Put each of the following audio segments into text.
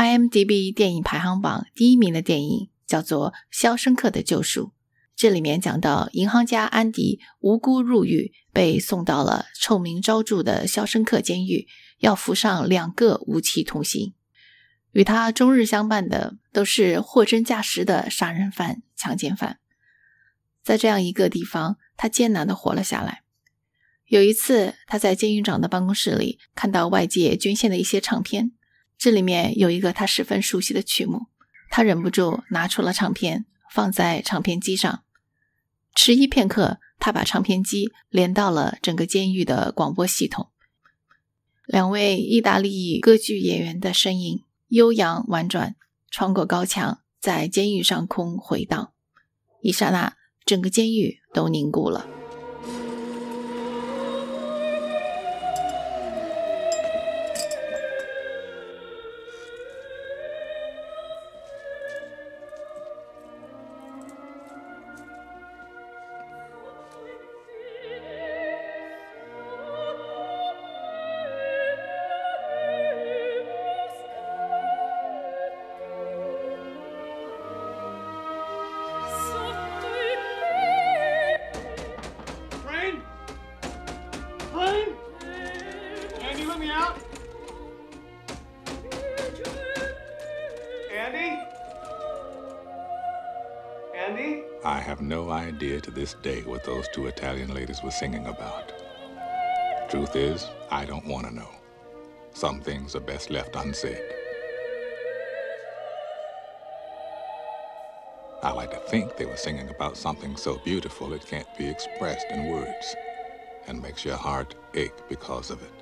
IMDB 电影排行榜第一名的电影叫做《肖申克的救赎》。这里面讲到，银行家安迪无辜入狱，被送到了臭名昭著的肖申克监狱，要服上两个无期徒刑。与他终日相伴的都是货真价实的杀人犯、强奸犯。在这样一个地方，他艰难的活了下来。有一次，他在监狱长的办公室里看到外界捐献的一些唱片，这里面有一个他十分熟悉的曲目，他忍不住拿出了唱片，放在唱片机上。迟疑片刻，他把唱片机连到了整个监狱的广播系统。两位意大利歌剧演员的声音悠扬婉转，穿过高墙，在监狱上空回荡。一刹那，整个监狱都凝固了。Idea to this day what those two Italian ladies were singing about. Truth is, I don't want to know. Some things are best left unsaid. I like to think they were singing about something so beautiful it can't be expressed in words and makes your heart ache because of it.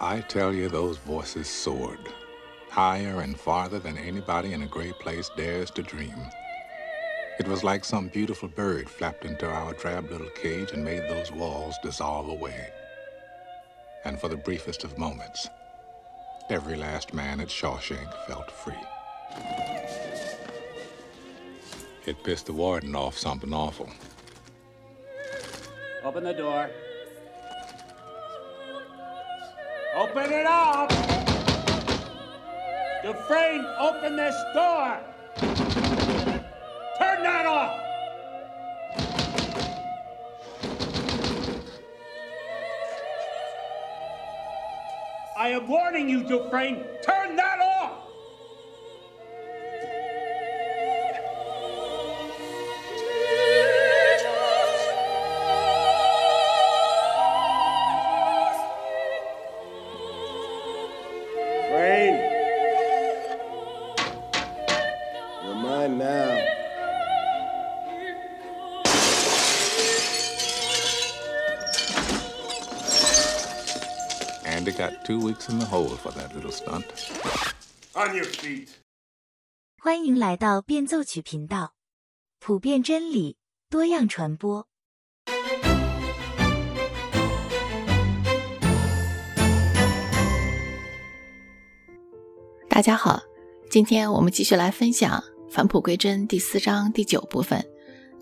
I tell you, those voices soared higher and farther than anybody in a great place dares to dream. It was like some beautiful bird flapped into our drab little cage and made those walls dissolve away. And for the briefest of moments, every last man at Shawshank felt free. It pissed the warden off something awful. Open the door. Open it up! Dufresne, open this door! I am warning you, Dufresne, turn in the hole for that little stunt. On your feet. 欢迎来到变奏曲频道，普遍真理，多样传播。大家好，今天我们继续来分享《返璞归真》第四章第九部分。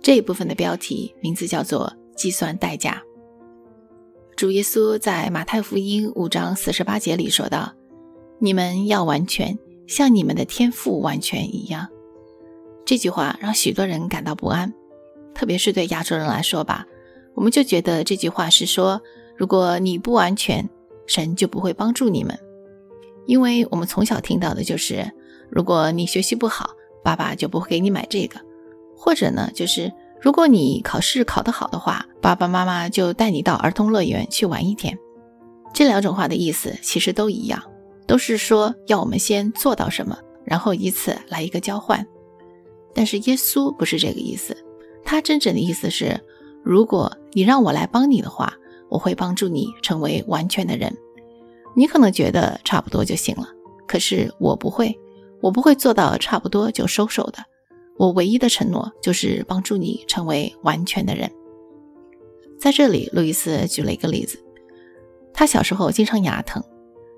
这一部分的标题名字叫做“计算代价”。主耶稣在马太福音五章四十八节里说道：“你们要完全，像你们的天赋完全一样。”这句话让许多人感到不安，特别是对亚洲人来说吧。我们就觉得这句话是说，如果你不完全，神就不会帮助你们。因为我们从小听到的就是，如果你学习不好，爸爸就不会给你买这个；或者呢，就是。如果你考试考得好的话，爸爸妈妈就带你到儿童乐园去玩一天。这两种话的意思其实都一样，都是说要我们先做到什么，然后以此来一个交换。但是耶稣不是这个意思，他真正的意思是：如果你让我来帮你的话，我会帮助你成为完全的人。你可能觉得差不多就行了，可是我不会，我不会做到差不多就收手的。我唯一的承诺就是帮助你成为完全的人。在这里，路易斯举了一个例子：他小时候经常牙疼，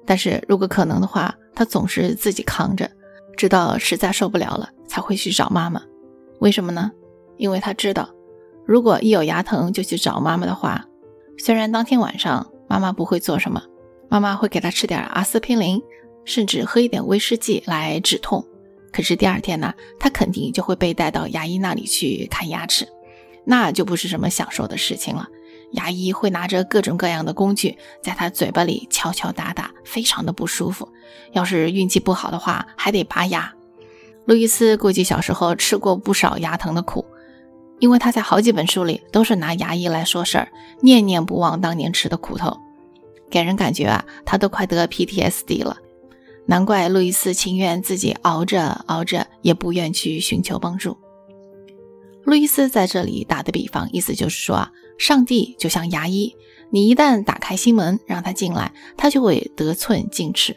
但是如果可能的话，他总是自己扛着，直到实在受不了了才会去找妈妈。为什么呢？因为他知道，如果一有牙疼就去找妈妈的话，虽然当天晚上妈妈不会做什么，妈妈会给他吃点阿司匹林，甚至喝一点威士忌来止痛。可是第二天呢，他肯定就会被带到牙医那里去看牙齿，那就不是什么享受的事情了。牙医会拿着各种各样的工具在他嘴巴里敲敲打打，非常的不舒服。要是运气不好的话，还得拔牙。路易斯估计小时候吃过不少牙疼的苦，因为他在好几本书里都是拿牙医来说事儿，念念不忘当年吃的苦头，给人感觉啊，他都快得 PTSD 了。难怪路易斯情愿自己熬着熬着，也不愿去寻求帮助。路易斯在这里打的比方，意思就是说啊，上帝就像牙医，你一旦打开心门让他进来，他就会得寸进尺。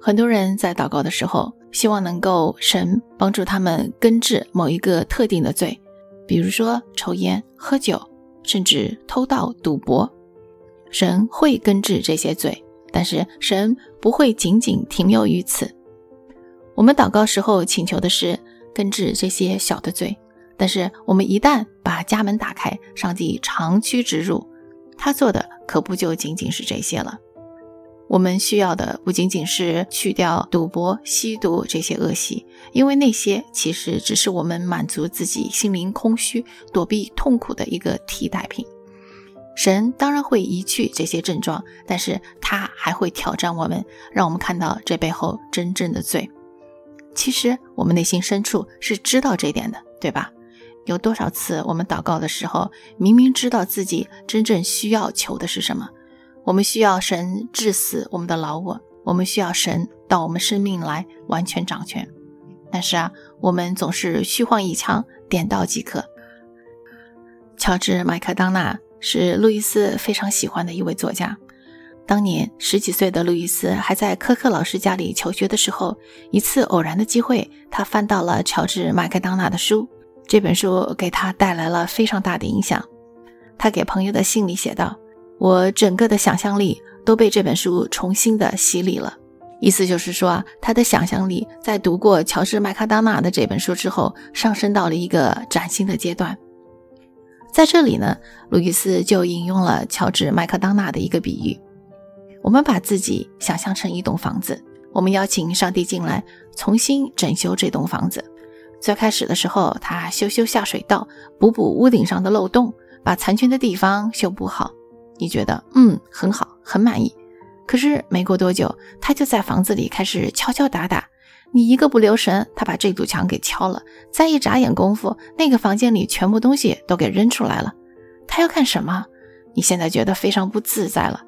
很多人在祷告的时候，希望能够神帮助他们根治某一个特定的罪，比如说抽烟、喝酒，甚至偷盗、赌博，神会根治这些罪。但是神不会仅仅停留于此。我们祷告时候请求的是根治这些小的罪，但是我们一旦把家门打开，上帝长驱直入，他做的可不就仅仅是这些了。我们需要的不仅仅是去掉赌博、吸毒这些恶习，因为那些其实只是我们满足自己心灵空虚、躲避痛苦的一个替代品。神当然会移去这些症状，但是他还会挑战我们，让我们看到这背后真正的罪。其实我们内心深处是知道这点的，对吧？有多少次我们祷告的时候，明明知道自己真正需要求的是什么？我们需要神治死我们的老我，我们需要神到我们生命来完全掌权。但是啊，我们总是虚晃一枪，点到即可。乔治·麦克当纳。是路易斯非常喜欢的一位作家。当年十几岁的路易斯还在科克老师家里求学的时候，一次偶然的机会，他翻到了乔治·麦克当纳的书。这本书给他带来了非常大的影响。他给朋友的信里写道：“我整个的想象力都被这本书重新的洗礼了。”意思就是说啊，他的想象力在读过乔治·麦克当纳的这本书之后，上升到了一个崭新的阶段。在这里呢，路易斯就引用了乔治·麦克当纳的一个比喻：我们把自己想象成一栋房子，我们邀请上帝进来，重新整修这栋房子。最开始的时候，他修修下水道，补补屋顶上的漏洞，把残缺的地方修补好。你觉得，嗯，很好，很满意。可是没过多久，他就在房子里开始敲敲打打。你一个不留神，他把这堵墙给敲了。再一眨眼功夫，那个房间里全部东西都给扔出来了。他要干什么？你现在觉得非常不自在了。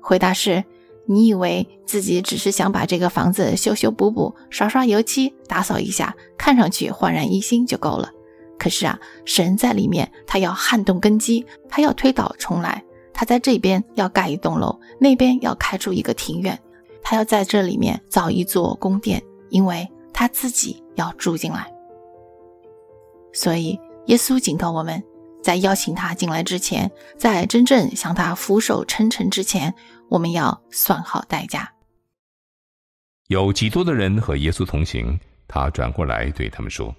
回答是：你以为自己只是想把这个房子修修补补、刷刷油漆、打扫一下，看上去焕然一新就够了。可是啊，神在里面，他要撼动根基，他要推倒重来。他在这边要盖一栋楼，那边要开出一个庭院，他要在这里面造一座宫殿。因为他自己要住进来，所以耶稣警告我们，在邀请他进来之前，在真正向他俯首称臣之前，我们要算好代价。有极多的人和耶稣同行，他转过来对他们说：“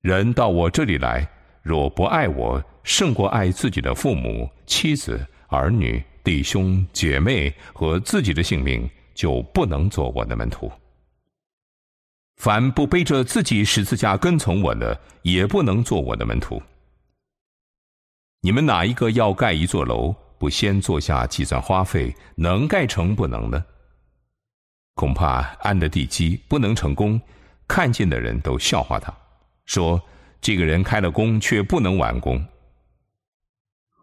人到我这里来，若不爱我胜过爱自己的父母、妻子、儿女、弟兄、姐妹和自己的性命，就不能做我的门徒。”凡不背着自己十字架跟从我的，也不能做我的门徒。你们哪一个要盖一座楼，不先坐下计算花费，能盖成不能呢？恐怕安的地基不能成功，看见的人都笑话他，说这个人开了工却不能完工。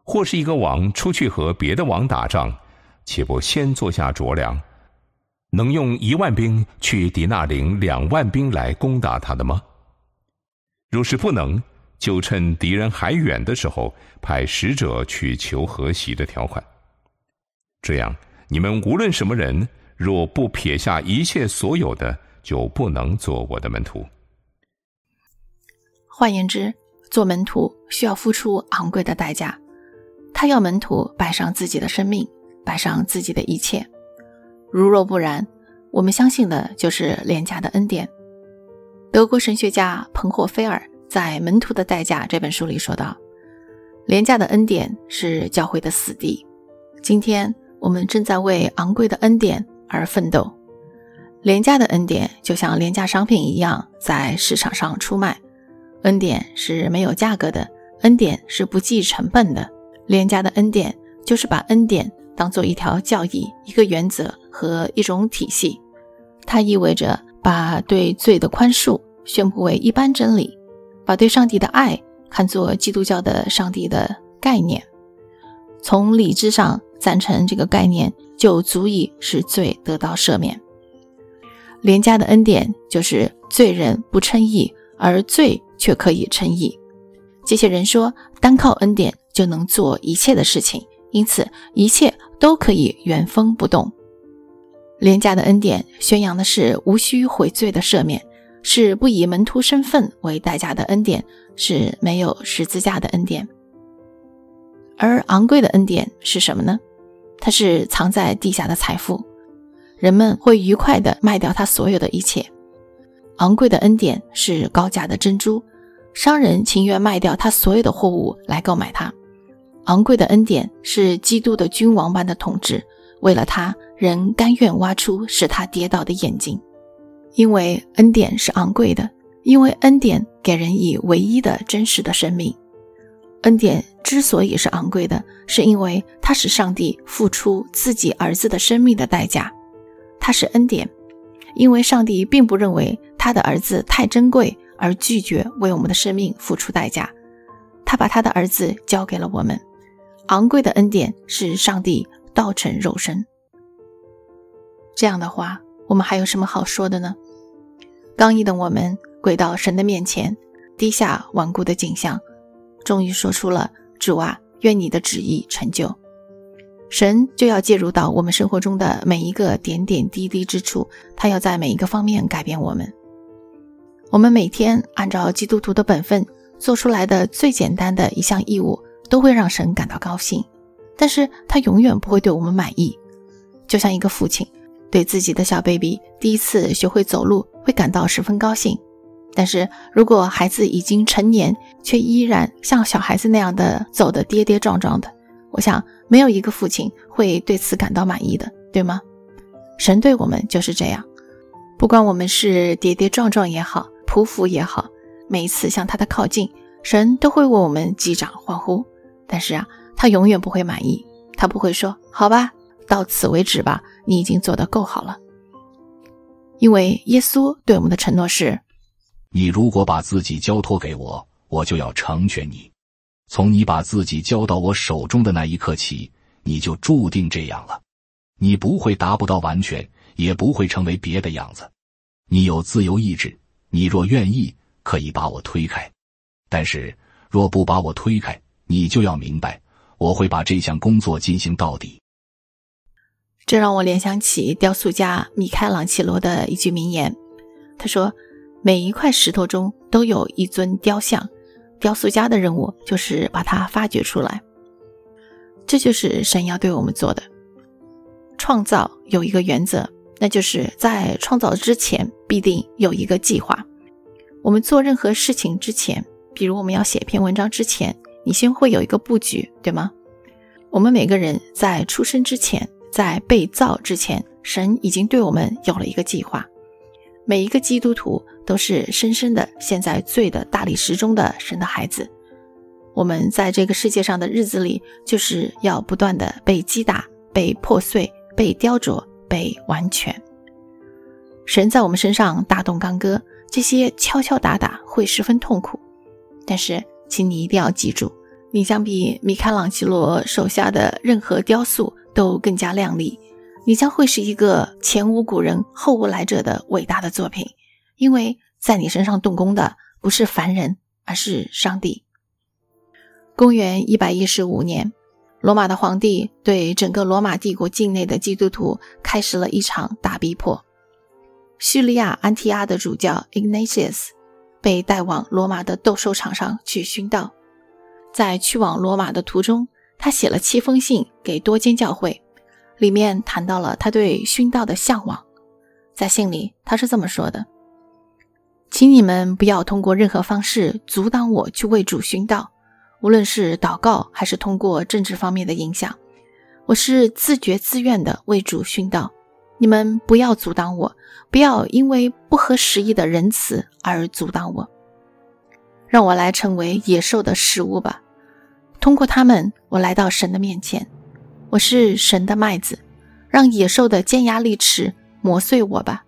或是一个王出去和别的王打仗，且不先坐下酌量。能用一万兵去抵那领两万兵来攻打他的吗？若是不能，就趁敌人还远的时候，派使者去求和息的条款。这样，你们无论什么人，若不撇下一切所有的，就不能做我的门徒。换言之，做门徒需要付出昂贵的代价。他要门徒摆上自己的生命，摆上自己的一切。如若不然，我们相信的就是廉价的恩典。德国神学家彭霍菲尔在《门徒的代价》这本书里说道：“廉价的恩典是教会的死地。今天我们正在为昂贵的恩典而奋斗。廉价的恩典就像廉价商品一样在市场上出卖，恩典是没有价格的，恩典是不计成本的。廉价的恩典就是把恩典当做一条教义、一个原则和一种体系，它意味着把对罪的宽恕宣布为一般真理，把对上帝的爱看作基督教的上帝的概念。从理智上赞成这个概念，就足以使罪得到赦免。廉价的恩典就是罪人不称义，而罪却可以称义。这些人说，单靠恩典就能做一切的事情，因此一切都可以原封不动。廉价的恩典宣扬的是无需悔罪的赦免，是不以门徒身份为代价的恩典，是没有十字架的恩典。而昂贵的恩典是什么呢？它是藏在地下的财富。人们会愉快地卖掉他所有的一切。昂贵的恩典是高价的珍珠，商人情愿卖掉他所有的货物来购买它。昂贵的恩典是基督的君王般的统治，为了他，人甘愿挖出使他跌倒的眼睛。因为恩典是昂贵的，因为恩典给人以唯一的真实的生命。恩典之所以是昂贵的，是因为它使上帝付出自己儿子的生命的代价。它是恩典，因为上帝并不认为他的儿子太珍贵而拒绝为我们的生命付出代价。他把他的儿子交给了我们。昂贵的恩典是上帝道成肉身。这样的话，我们还有什么好说的呢？刚毅的我们跪到神的面前，低下顽固的景象，终于说出了：“主啊，愿你的旨意成就。”神就要介入到我们生活中的每一个点点滴滴之处，他要在每一个方面改变我们。我们每天按照基督徒的本分做出来的最简单的一项义务，都会让神感到高兴。但是他永远不会对我们满意。就像一个父亲对自己的小 baby 第一次学会走路会感到十分高兴，但是如果孩子已经成年，却依然像小孩子那样的走得跌跌撞撞的，我想。没有一个父亲会对此感到满意的，对吗？神对我们就是这样，不管我们是跌跌撞撞也好，匍匐也好，每一次向他的靠近，神都会为我们击掌欢呼。但是啊，他永远不会满意，他不会说“好吧，到此为止吧，你已经做得够好了”。因为耶稣对我们的承诺是：“你如果把自己交托给我，我就要成全你。”从你把自己交到我手中的那一刻起，你就注定这样了。你不会达不到完全，也不会成为别的样子。你有自由意志，你若愿意，可以把我推开；但是若不把我推开，你就要明白，我会把这项工作进行到底。这让我联想起雕塑家米开朗基罗的一句名言，他说：“每一块石头中都有一尊雕像。”雕塑家的任务就是把它发掘出来，这就是神要对我们做的。创造有一个原则，那就是在创造之前必定有一个计划。我们做任何事情之前，比如我们要写一篇文章之前，你先会有一个布局，对吗？我们每个人在出生之前，在被造之前，神已经对我们有了一个计划。每一个基督徒都是深深的陷在罪的大理石中的神的孩子。我们在这个世界上的日子里，就是要不断的被击打、被破碎、被雕琢、被完全。神在我们身上大动干戈，这些敲敲打打会十分痛苦。但是，请你一定要记住，你相比米开朗基罗手下的任何雕塑都更加亮丽。你将会是一个前无古人后无来者的伟大的作品，因为在你身上动工的不是凡人，而是上帝。公元一百一十五年，罗马的皇帝对整个罗马帝国境内的基督徒开始了一场大逼迫。叙利亚安提阿的主教 Ignatius 被带往罗马的斗兽场上去殉道，在去往罗马的途中，他写了七封信给多间教会。里面谈到了他对殉道的向往，在信里他是这么说的：“请你们不要通过任何方式阻挡我去为主殉道，无论是祷告还是通过政治方面的影响，我是自觉自愿的为主殉道。你们不要阻挡我，不要因为不合时宜的仁慈而阻挡我。让我来成为野兽的食物吧，通过他们，我来到神的面前。我是神的麦子，让野兽的尖牙利齿磨碎我吧，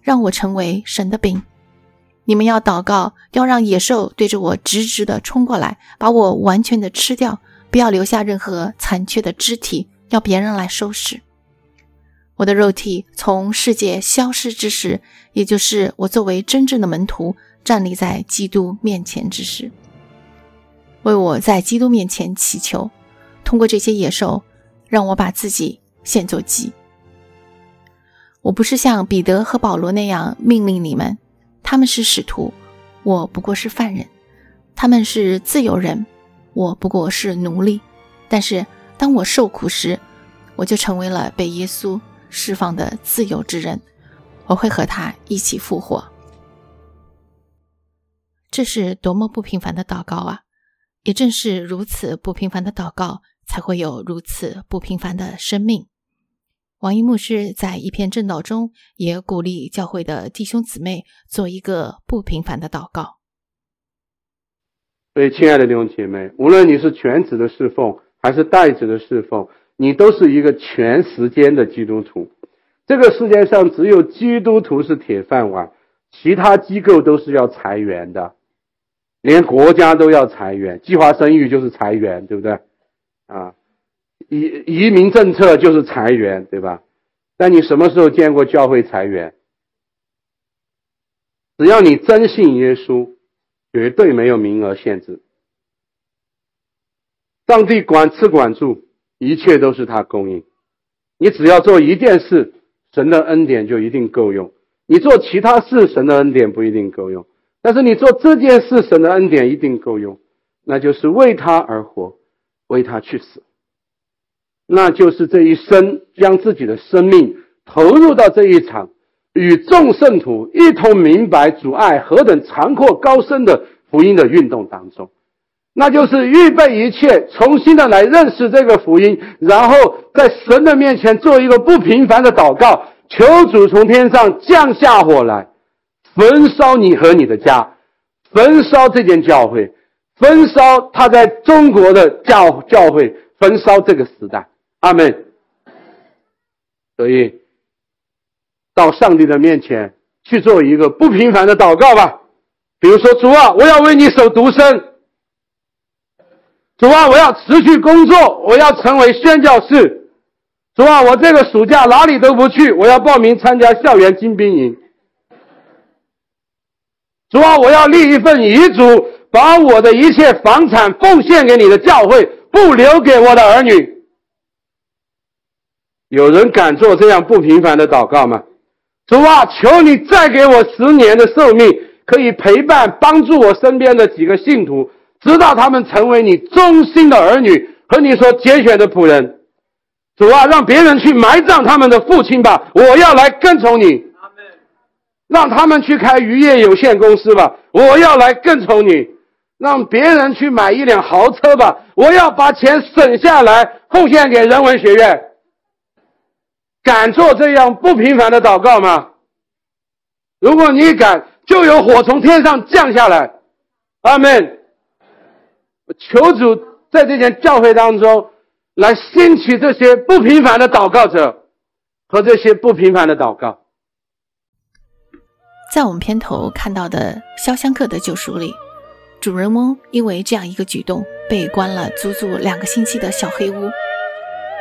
让我成为神的饼。你们要祷告，要让野兽对着我直直的冲过来，把我完全的吃掉，不要留下任何残缺的肢体，要别人来收拾。我的肉体从世界消失之时，也就是我作为真正的门徒站立在基督面前之时，为我在基督面前祈求，通过这些野兽，让我把自己献作祭。我不是像彼得和保罗那样命令你们，他们是使徒，我不过是犯人；他们是自由人，我不过是奴隶。但是当我受苦时，我就成为了被耶稣。释放的自由之人，我会和他一起复活。这是多么不平凡的祷告啊！也正是如此不平凡的祷告，才会有如此不平凡的生命。王一牧师在一篇正道中也鼓励教会的弟兄姊妹做一个不平凡的祷告。所以，亲爱的弟兄姐妹，无论你是全职的侍奉，还是代职的侍奉。你都是一个全时间的基督徒，这个世界上只有基督徒是铁饭碗，其他机构都是要裁员的，连国家都要裁员，计划生育就是裁员，对不对？啊，移移民政策就是裁员，对吧？但你什么时候见过教会裁员？只要你真信耶稣，绝对没有名额限制，上帝管吃管住。一切都是他供应，你只要做一件事，神的恩典就一定够用；你做其他事，神的恩典不一定够用。但是你做这件事，神的恩典一定够用，那就是为他而活，为他去死，那就是这一生将自己的生命投入到这一场与众圣徒一同明白阻碍何等残阔高深的福音的运动当中。那就是预备一切，重新的来认识这个福音，然后在神的面前做一个不平凡的祷告，求主从天上降下火来，焚烧你和你的家，焚烧这间教会，焚烧他在中国的教教会，焚烧这个时代。阿门。所以，到上帝的面前去做一个不平凡的祷告吧。比如说，主啊，我要为你守独身。主啊，我要持续工作，我要成为宣教士。主啊，我这个暑假哪里都不去，我要报名参加校园精兵营。主啊，我要立一份遗嘱，把我的一切房产奉献给你的教会，不留给我的儿女。有人敢做这样不平凡的祷告吗？主啊，求你再给我十年的寿命，可以陪伴帮助我身边的几个信徒。直到他们成为你忠心的儿女和你所拣选的仆人，主啊，让别人去埋葬他们的父亲吧！我要来跟从你。让他们去开渔业有限公司吧！我要来更宠你。让别人去买一辆豪车吧！我要把钱省下来奉献给人文学院。敢做这样不平凡的祷告吗？如果你敢，就有火从天上降下来。阿门。求主在这间教会当中来兴起这些不平凡的祷告者和这些不平凡的祷告。在我们片头看到的《肖像克的救赎》里，主人翁因为这样一个举动被关了足足两个星期的小黑屋。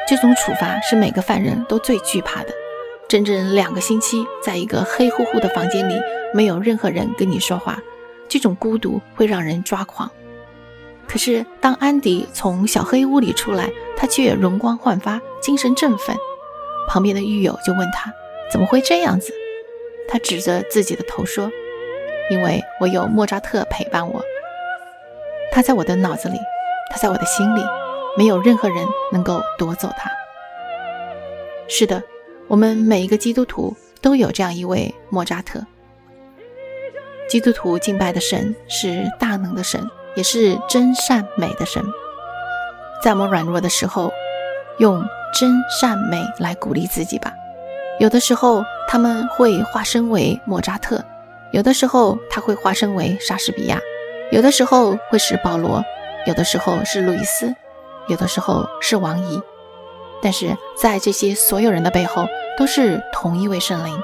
这种处罚是每个犯人都最惧怕的。整整两个星期，在一个黑乎乎的房间里，没有任何人跟你说话，这种孤独会让人抓狂。可是，当安迪从小黑屋里出来，他却容光焕发，精神振奋。旁边的狱友就问他：“怎么会这样子？”他指着自己的头说：“因为我有莫扎特陪伴我，他在我的脑子里，他在我的心里，没有任何人能够夺走他。”是的，我们每一个基督徒都有这样一位莫扎特。基督徒敬拜的神是大能的神。也是真善美的神，在我们软弱的时候，用真善美来鼓励自己吧。有的时候他们会化身为莫扎特，有的时候他会化身为莎士比亚，有的时候会是保罗，有的时候是路易斯，有的时候是王怡。但是在这些所有人的背后，都是同一位圣灵。